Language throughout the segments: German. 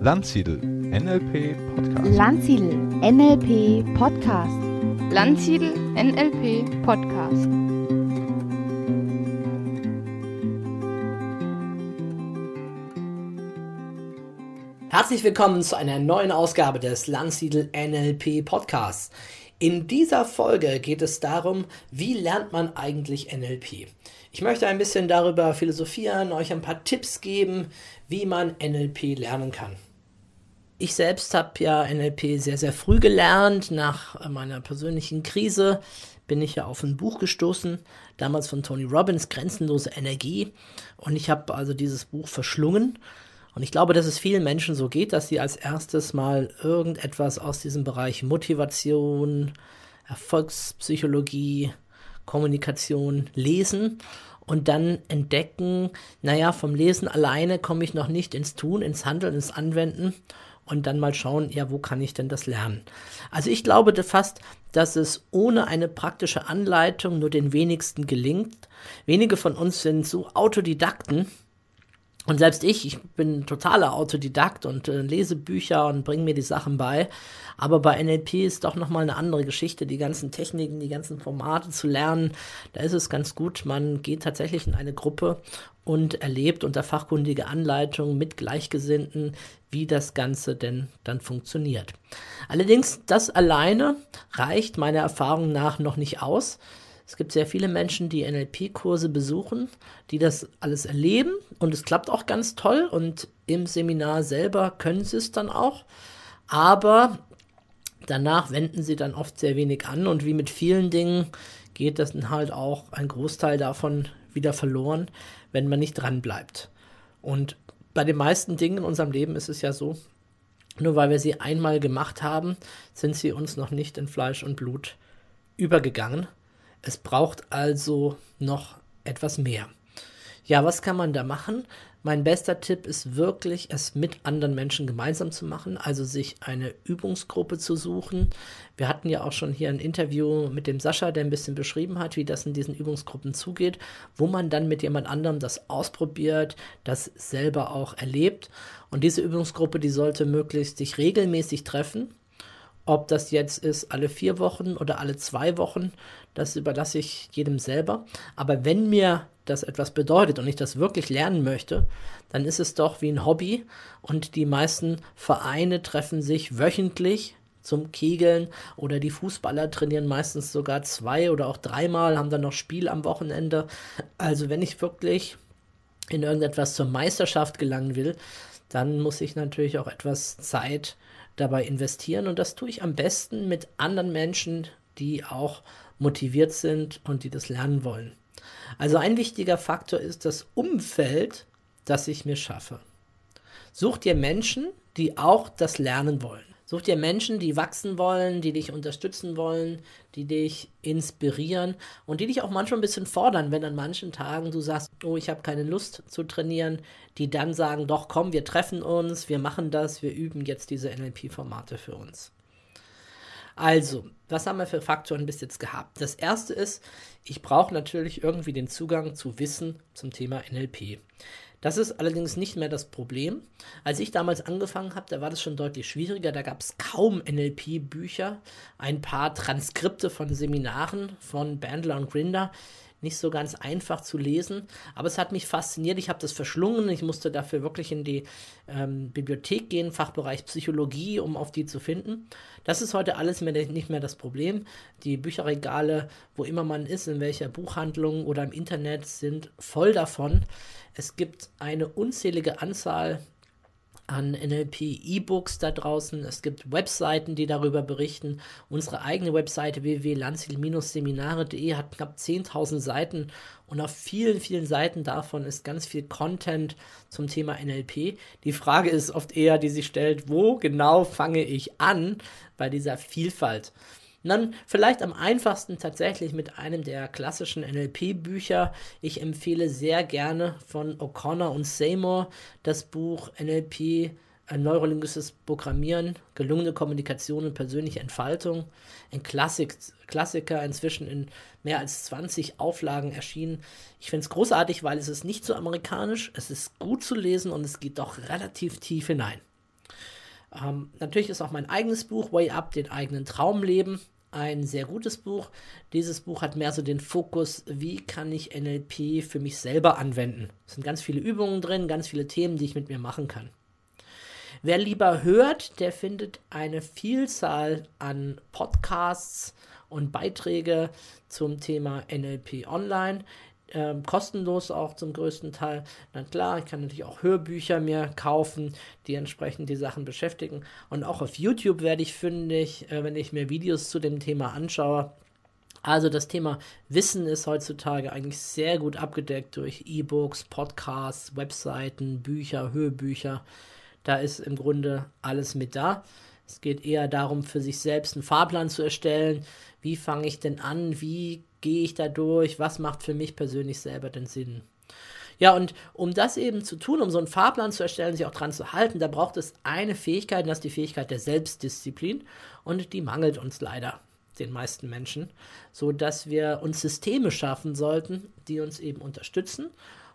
Landsiedel NLP Podcast. Landsiedel NLP Podcast. Landsiedel NLP Podcast. Herzlich willkommen zu einer neuen Ausgabe des Landsiedel NLP Podcasts. In dieser Folge geht es darum, wie lernt man eigentlich NLP? Ich möchte ein bisschen darüber philosophieren, euch ein paar Tipps geben, wie man NLP lernen kann. Ich selbst habe ja NLP sehr, sehr früh gelernt. Nach meiner persönlichen Krise bin ich ja auf ein Buch gestoßen, damals von Tony Robbins, Grenzenlose Energie. Und ich habe also dieses Buch verschlungen und ich glaube, dass es vielen Menschen so geht, dass sie als erstes mal irgendetwas aus diesem Bereich Motivation, Erfolgspsychologie, Kommunikation lesen und dann entdecken, naja, vom Lesen alleine komme ich noch nicht ins Tun, ins Handeln, ins Anwenden und dann mal schauen, ja, wo kann ich denn das lernen? Also ich glaube fast, dass es ohne eine praktische Anleitung nur den wenigsten gelingt. Wenige von uns sind so Autodidakten, und selbst ich, ich bin totaler Autodidakt und äh, lese Bücher und bringe mir die Sachen bei. Aber bei NLP ist doch nochmal eine andere Geschichte, die ganzen Techniken, die ganzen Formate zu lernen. Da ist es ganz gut, man geht tatsächlich in eine Gruppe und erlebt unter fachkundige Anleitung mit Gleichgesinnten, wie das Ganze denn dann funktioniert. Allerdings, das alleine reicht meiner Erfahrung nach noch nicht aus. Es gibt sehr viele Menschen, die NLP-Kurse besuchen, die das alles erleben und es klappt auch ganz toll und im Seminar selber können sie es dann auch. Aber danach wenden sie dann oft sehr wenig an und wie mit vielen Dingen geht das dann halt auch ein Großteil davon wieder verloren, wenn man nicht dran bleibt. Und bei den meisten Dingen in unserem Leben ist es ja so, nur weil wir sie einmal gemacht haben, sind sie uns noch nicht in Fleisch und Blut übergegangen. Es braucht also noch etwas mehr. Ja, was kann man da machen? Mein bester Tipp ist wirklich, es mit anderen Menschen gemeinsam zu machen, also sich eine Übungsgruppe zu suchen. Wir hatten ja auch schon hier ein Interview mit dem Sascha, der ein bisschen beschrieben hat, wie das in diesen Übungsgruppen zugeht, wo man dann mit jemand anderem das ausprobiert, das selber auch erlebt. Und diese Übungsgruppe, die sollte möglichst sich regelmäßig treffen. Ob das jetzt ist alle vier Wochen oder alle zwei Wochen, das überlasse ich jedem selber. Aber wenn mir das etwas bedeutet und ich das wirklich lernen möchte, dann ist es doch wie ein Hobby und die meisten Vereine treffen sich wöchentlich zum Kegeln oder die Fußballer trainieren meistens sogar zwei oder auch dreimal, haben dann noch Spiel am Wochenende. Also wenn ich wirklich in irgendetwas zur Meisterschaft gelangen will, dann muss ich natürlich auch etwas Zeit dabei investieren und das tue ich am besten mit anderen Menschen, die auch motiviert sind und die das lernen wollen. Also ein wichtiger Faktor ist das Umfeld, das ich mir schaffe. Such dir Menschen, die auch das lernen wollen. Such dir Menschen, die wachsen wollen, die dich unterstützen wollen, die dich inspirieren und die dich auch manchmal ein bisschen fordern, wenn an manchen Tagen du sagst, oh, ich habe keine Lust zu trainieren, die dann sagen, doch, komm, wir treffen uns, wir machen das, wir üben jetzt diese NLP-Formate für uns. Also, was haben wir für Faktoren bis jetzt gehabt? Das erste ist, ich brauche natürlich irgendwie den Zugang zu Wissen zum Thema NLP. Das ist allerdings nicht mehr das Problem. Als ich damals angefangen habe, da war das schon deutlich schwieriger. Da gab es kaum NLP-Bücher, ein paar Transkripte von Seminaren von Bandler und Grinder nicht so ganz einfach zu lesen, aber es hat mich fasziniert. Ich habe das verschlungen. Ich musste dafür wirklich in die ähm, Bibliothek gehen, Fachbereich Psychologie, um auf die zu finden. Das ist heute alles mehr, nicht mehr das Problem. Die Bücherregale, wo immer man ist, in welcher Buchhandlung oder im Internet, sind voll davon. Es gibt eine unzählige Anzahl an NLP-E-Books da draußen. Es gibt Webseiten, die darüber berichten. Unsere eigene Webseite www.lanzil-seminare.de hat knapp 10.000 Seiten und auf vielen, vielen Seiten davon ist ganz viel Content zum Thema NLP. Die Frage ist oft eher, die sich stellt, wo genau fange ich an bei dieser Vielfalt? Und dann vielleicht am einfachsten tatsächlich mit einem der klassischen NLP-Bücher. Ich empfehle sehr gerne von O'Connor und Seymour das Buch NLP neurolinguistisches Programmieren, gelungene Kommunikation und persönliche Entfaltung. Ein Klassik, Klassiker, inzwischen in mehr als 20 Auflagen erschienen. Ich finde es großartig, weil es ist nicht so amerikanisch, es ist gut zu lesen und es geht doch relativ tief hinein. Ähm, natürlich ist auch mein eigenes Buch, Way Up, den eigenen Traum leben, ein sehr gutes Buch. Dieses Buch hat mehr so den Fokus, wie kann ich NLP für mich selber anwenden. Es sind ganz viele Übungen drin, ganz viele Themen, die ich mit mir machen kann. Wer lieber hört, der findet eine Vielzahl an Podcasts und Beiträge zum Thema NLP online. Ähm, kostenlos auch zum größten Teil. Na klar, ich kann natürlich auch Hörbücher mir kaufen, die entsprechend die Sachen beschäftigen. Und auch auf YouTube werde ich fündig, äh, wenn ich mir Videos zu dem Thema anschaue. Also das Thema Wissen ist heutzutage eigentlich sehr gut abgedeckt durch E-Books, Podcasts, Webseiten, Bücher, Hörbücher. Da ist im Grunde alles mit da. Es geht eher darum, für sich selbst einen Fahrplan zu erstellen. Wie fange ich denn an? Wie gehe ich da durch? Was macht für mich persönlich selber den Sinn? Ja, und um das eben zu tun, um so einen Fahrplan zu erstellen, sich auch dran zu halten, da braucht es eine Fähigkeit, und das ist die Fähigkeit der Selbstdisziplin. Und die mangelt uns leider, den meisten Menschen, so dass wir uns Systeme schaffen sollten, die uns eben unterstützen.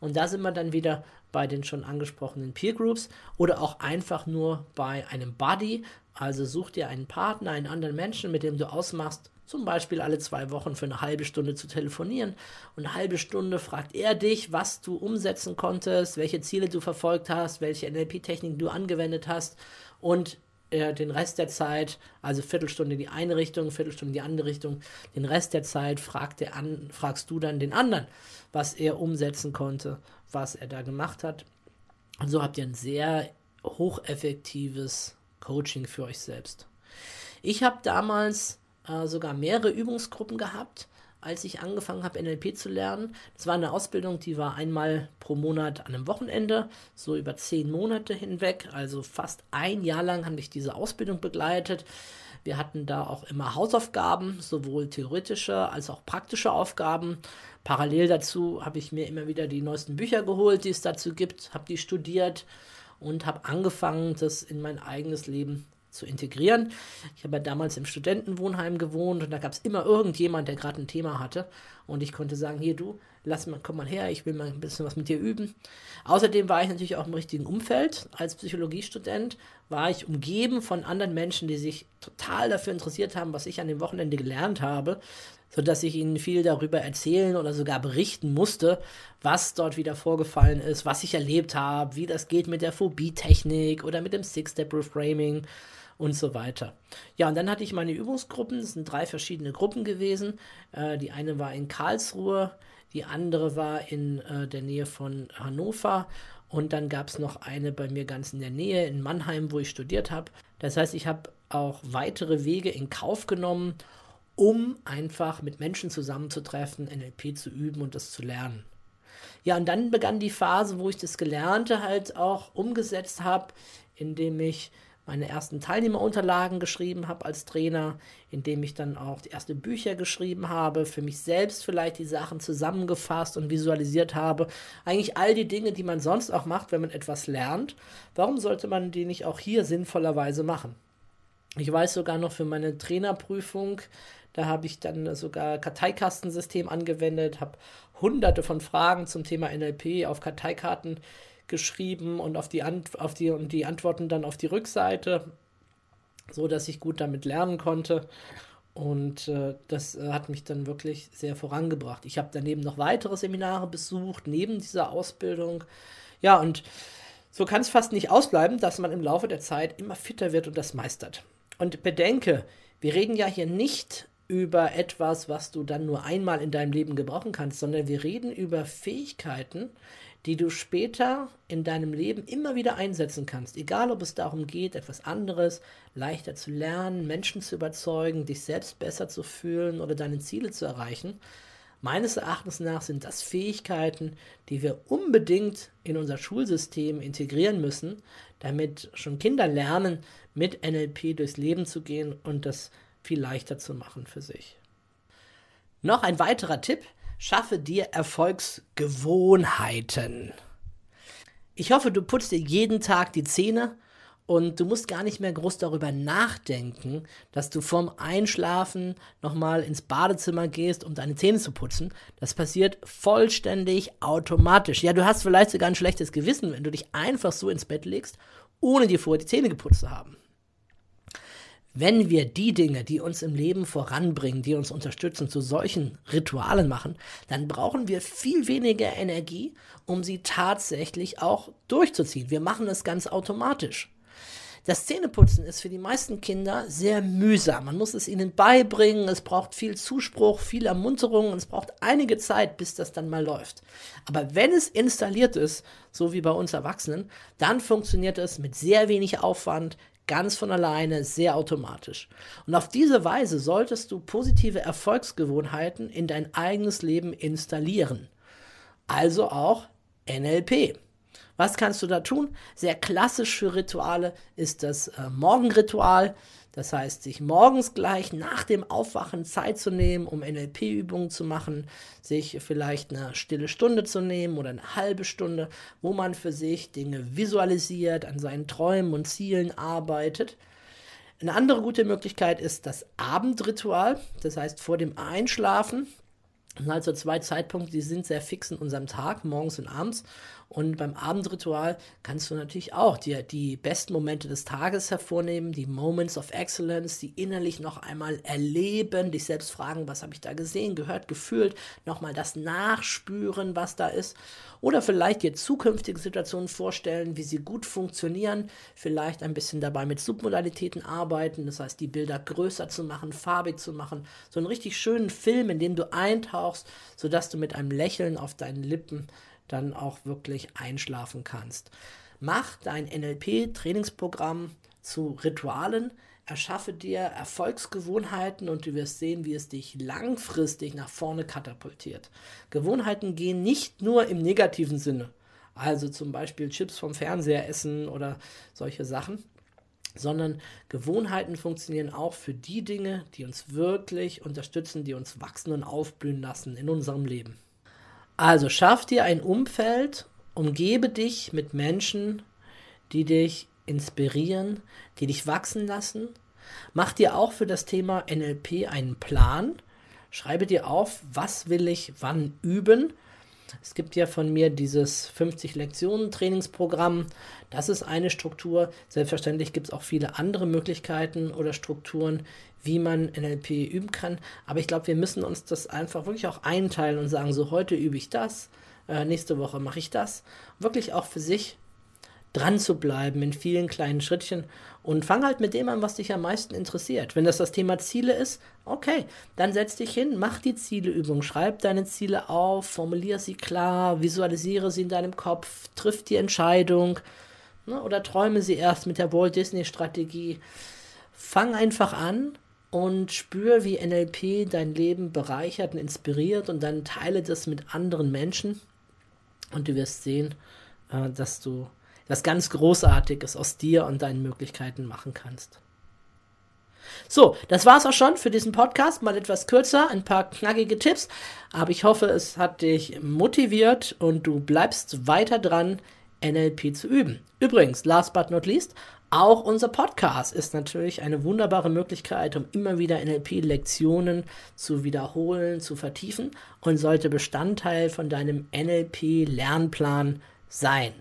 Und da sind wir dann wieder bei den schon angesprochenen Peer Groups oder auch einfach nur bei einem Buddy. Also such dir einen Partner, einen anderen Menschen, mit dem du ausmachst, zum Beispiel alle zwei Wochen für eine halbe Stunde zu telefonieren. Und eine halbe Stunde fragt er dich, was du umsetzen konntest, welche Ziele du verfolgt hast, welche NLP-Techniken du angewendet hast. Und äh, den Rest der Zeit, also Viertelstunde die eine Richtung, Viertelstunde die andere Richtung, den Rest der Zeit fragt der an, fragst du dann den anderen, was er umsetzen konnte, was er da gemacht hat. Und so habt ihr ein sehr hocheffektives Coaching für euch selbst. Ich habe damals äh, sogar mehrere Übungsgruppen gehabt als ich angefangen habe, NLP zu lernen. Das war eine Ausbildung, die war einmal pro Monat an einem Wochenende, so über zehn Monate hinweg. Also fast ein Jahr lang habe ich diese Ausbildung begleitet. Wir hatten da auch immer Hausaufgaben, sowohl theoretische als auch praktische Aufgaben. Parallel dazu habe ich mir immer wieder die neuesten Bücher geholt, die es dazu gibt, habe die studiert und habe angefangen, das in mein eigenes Leben zu integrieren. Ich habe ja damals im Studentenwohnheim gewohnt und da gab es immer irgendjemand, der gerade ein Thema hatte. Und ich konnte sagen, hier du, lass mal, komm mal her, ich will mal ein bisschen was mit dir üben. Außerdem war ich natürlich auch im richtigen Umfeld. Als Psychologiestudent war ich umgeben von anderen Menschen, die sich total dafür interessiert haben, was ich an dem Wochenende gelernt habe, sodass ich ihnen viel darüber erzählen oder sogar berichten musste, was dort wieder vorgefallen ist, was ich erlebt habe, wie das geht mit der Phobie-Technik oder mit dem Six-Step-Reframing und so weiter. Ja, und dann hatte ich meine Übungsgruppen, das sind drei verschiedene Gruppen gewesen. Äh, die eine war in Karlsruhe, die andere war in äh, der Nähe von Hannover und dann gab es noch eine bei mir ganz in der Nähe in Mannheim, wo ich studiert habe. Das heißt, ich habe auch weitere Wege in Kauf genommen, um einfach mit Menschen zusammenzutreffen, NLP zu üben und das zu lernen. Ja, und dann begann die Phase, wo ich das Gelernte halt auch umgesetzt habe, indem ich meine ersten Teilnehmerunterlagen geschrieben habe als Trainer, indem ich dann auch die ersten Bücher geschrieben habe, für mich selbst vielleicht die Sachen zusammengefasst und visualisiert habe. Eigentlich all die Dinge, die man sonst auch macht, wenn man etwas lernt. Warum sollte man die nicht auch hier sinnvollerweise machen? Ich weiß sogar noch für meine Trainerprüfung, da habe ich dann sogar Karteikastensystem angewendet, habe hunderte von Fragen zum Thema NLP auf Karteikarten geschrieben und auf die, Ant auf die, und die Antworten dann auf die Rückseite, so dass ich gut damit lernen konnte. Und äh, das äh, hat mich dann wirklich sehr vorangebracht. Ich habe daneben noch weitere Seminare besucht, neben dieser Ausbildung. Ja, und so kann es fast nicht ausbleiben, dass man im Laufe der Zeit immer fitter wird und das meistert. Und bedenke, wir reden ja hier nicht über etwas, was du dann nur einmal in deinem Leben gebrauchen kannst, sondern wir reden über Fähigkeiten, die du später in deinem Leben immer wieder einsetzen kannst. Egal, ob es darum geht, etwas anderes leichter zu lernen, Menschen zu überzeugen, dich selbst besser zu fühlen oder deine Ziele zu erreichen. Meines Erachtens nach sind das Fähigkeiten, die wir unbedingt in unser Schulsystem integrieren müssen, damit schon Kinder lernen, mit NLP durchs Leben zu gehen und das viel leichter zu machen für sich. Noch ein weiterer Tipp, Schaffe dir Erfolgsgewohnheiten. Ich hoffe, du putzt dir jeden Tag die Zähne Und du musst gar nicht mehr groß darüber nachdenken, dass du vorm Einschlafen nochmal ins Badezimmer gehst, um deine Zähne zu putzen. Das passiert vollständig automatisch. Ja, du hast vielleicht sogar ein schlechtes Gewissen, wenn du dich einfach so ins Bett legst, ohne dir vorher die Zähne geputzt zu haben. Wenn wir die Dinge, die uns im Leben voranbringen, die uns unterstützen, zu solchen Ritualen machen, dann brauchen wir viel weniger Energie, um sie tatsächlich auch durchzuziehen. Wir machen es ganz automatisch. Das Zähneputzen ist für die meisten Kinder sehr mühsam. Man muss es ihnen beibringen, es braucht viel Zuspruch, viel Ermunterung und es braucht einige Zeit, bis das dann mal läuft. Aber wenn es installiert ist, so wie bei uns Erwachsenen, dann funktioniert es mit sehr wenig Aufwand, ganz von alleine, sehr automatisch. Und auf diese Weise solltest du positive Erfolgsgewohnheiten in dein eigenes Leben installieren. Also auch NLP. Was kannst du da tun? Sehr klassisch für Rituale ist das äh, Morgenritual. Das heißt, sich morgens gleich nach dem Aufwachen Zeit zu nehmen, um NLP-Übungen zu machen, sich vielleicht eine stille Stunde zu nehmen oder eine halbe Stunde, wo man für sich Dinge visualisiert, an seinen Träumen und Zielen arbeitet. Eine andere gute Möglichkeit ist das Abendritual, das heißt vor dem Einschlafen. Das sind also zwei Zeitpunkte, die sind sehr fix in unserem Tag, morgens und abends. Und beim Abendritual kannst du natürlich auch dir die besten Momente des Tages hervornehmen, die Moments of Excellence, die innerlich noch einmal erleben, dich selbst fragen, was habe ich da gesehen, gehört, gefühlt, nochmal das Nachspüren, was da ist. Oder vielleicht dir zukünftige Situationen vorstellen, wie sie gut funktionieren, vielleicht ein bisschen dabei mit Submodalitäten arbeiten, das heißt, die Bilder größer zu machen, farbig zu machen, so einen richtig schönen Film, in den du eintauchst, sodass du mit einem Lächeln auf deinen Lippen dann auch wirklich einschlafen kannst. Mach dein NLP-Trainingsprogramm zu Ritualen, erschaffe dir Erfolgsgewohnheiten und du wirst sehen, wie es dich langfristig nach vorne katapultiert. Gewohnheiten gehen nicht nur im negativen Sinne, also zum Beispiel Chips vom Fernseher essen oder solche Sachen, sondern Gewohnheiten funktionieren auch für die Dinge, die uns wirklich unterstützen, die uns wachsen und aufblühen lassen in unserem Leben. Also schaff dir ein Umfeld, umgebe dich mit Menschen, die dich inspirieren, die dich wachsen lassen. Mach dir auch für das Thema NLP einen Plan. Schreibe dir auf, was will ich wann üben es gibt ja von mir dieses 50 Lektionen Trainingsprogramm. Das ist eine Struktur. Selbstverständlich gibt es auch viele andere Möglichkeiten oder Strukturen, wie man NLP üben kann. Aber ich glaube, wir müssen uns das einfach wirklich auch einteilen und sagen, so heute übe ich das, äh, nächste Woche mache ich das. Wirklich auch für sich dran zu bleiben in vielen kleinen Schrittchen und fang halt mit dem an, was dich am meisten interessiert. Wenn das das Thema Ziele ist, okay, dann setz dich hin, mach die Zieleübung, schreib deine Ziele auf, formuliere sie klar, visualisiere sie in deinem Kopf, triff die Entscheidung ne, oder träume sie erst mit der Walt Disney Strategie. Fang einfach an und spür, wie NLP dein Leben bereichert und inspiriert und dann teile das mit anderen Menschen und du wirst sehen, äh, dass du was ganz Großartiges aus dir und deinen Möglichkeiten machen kannst. So, das war's auch schon für diesen Podcast. Mal etwas kürzer, ein paar knackige Tipps. Aber ich hoffe, es hat dich motiviert und du bleibst weiter dran, NLP zu üben. Übrigens, last but not least, auch unser Podcast ist natürlich eine wunderbare Möglichkeit, um immer wieder NLP-Lektionen zu wiederholen, zu vertiefen und sollte Bestandteil von deinem NLP-Lernplan sein.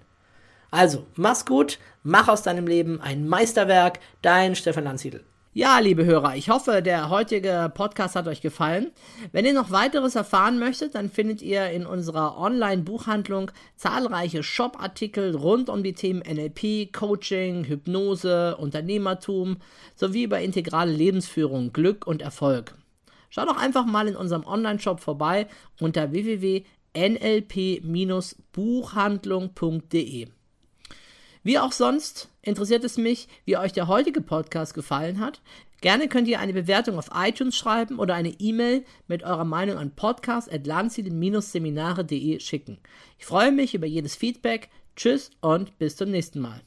Also, mach's gut, mach aus deinem Leben ein Meisterwerk, dein Stefan Landsiedel. Ja, liebe Hörer, ich hoffe, der heutige Podcast hat euch gefallen. Wenn ihr noch weiteres erfahren möchtet, dann findet ihr in unserer Online-Buchhandlung zahlreiche Shop-Artikel rund um die Themen NLP, Coaching, Hypnose, Unternehmertum sowie über integrale Lebensführung, Glück und Erfolg. Schaut doch einfach mal in unserem Online-Shop vorbei unter www.nlp-buchhandlung.de. Wie auch sonst interessiert es mich, wie euch der heutige Podcast gefallen hat. Gerne könnt ihr eine Bewertung auf iTunes schreiben oder eine E-Mail mit eurer Meinung an podcast.lanzielen-seminare.de schicken. Ich freue mich über jedes Feedback. Tschüss und bis zum nächsten Mal.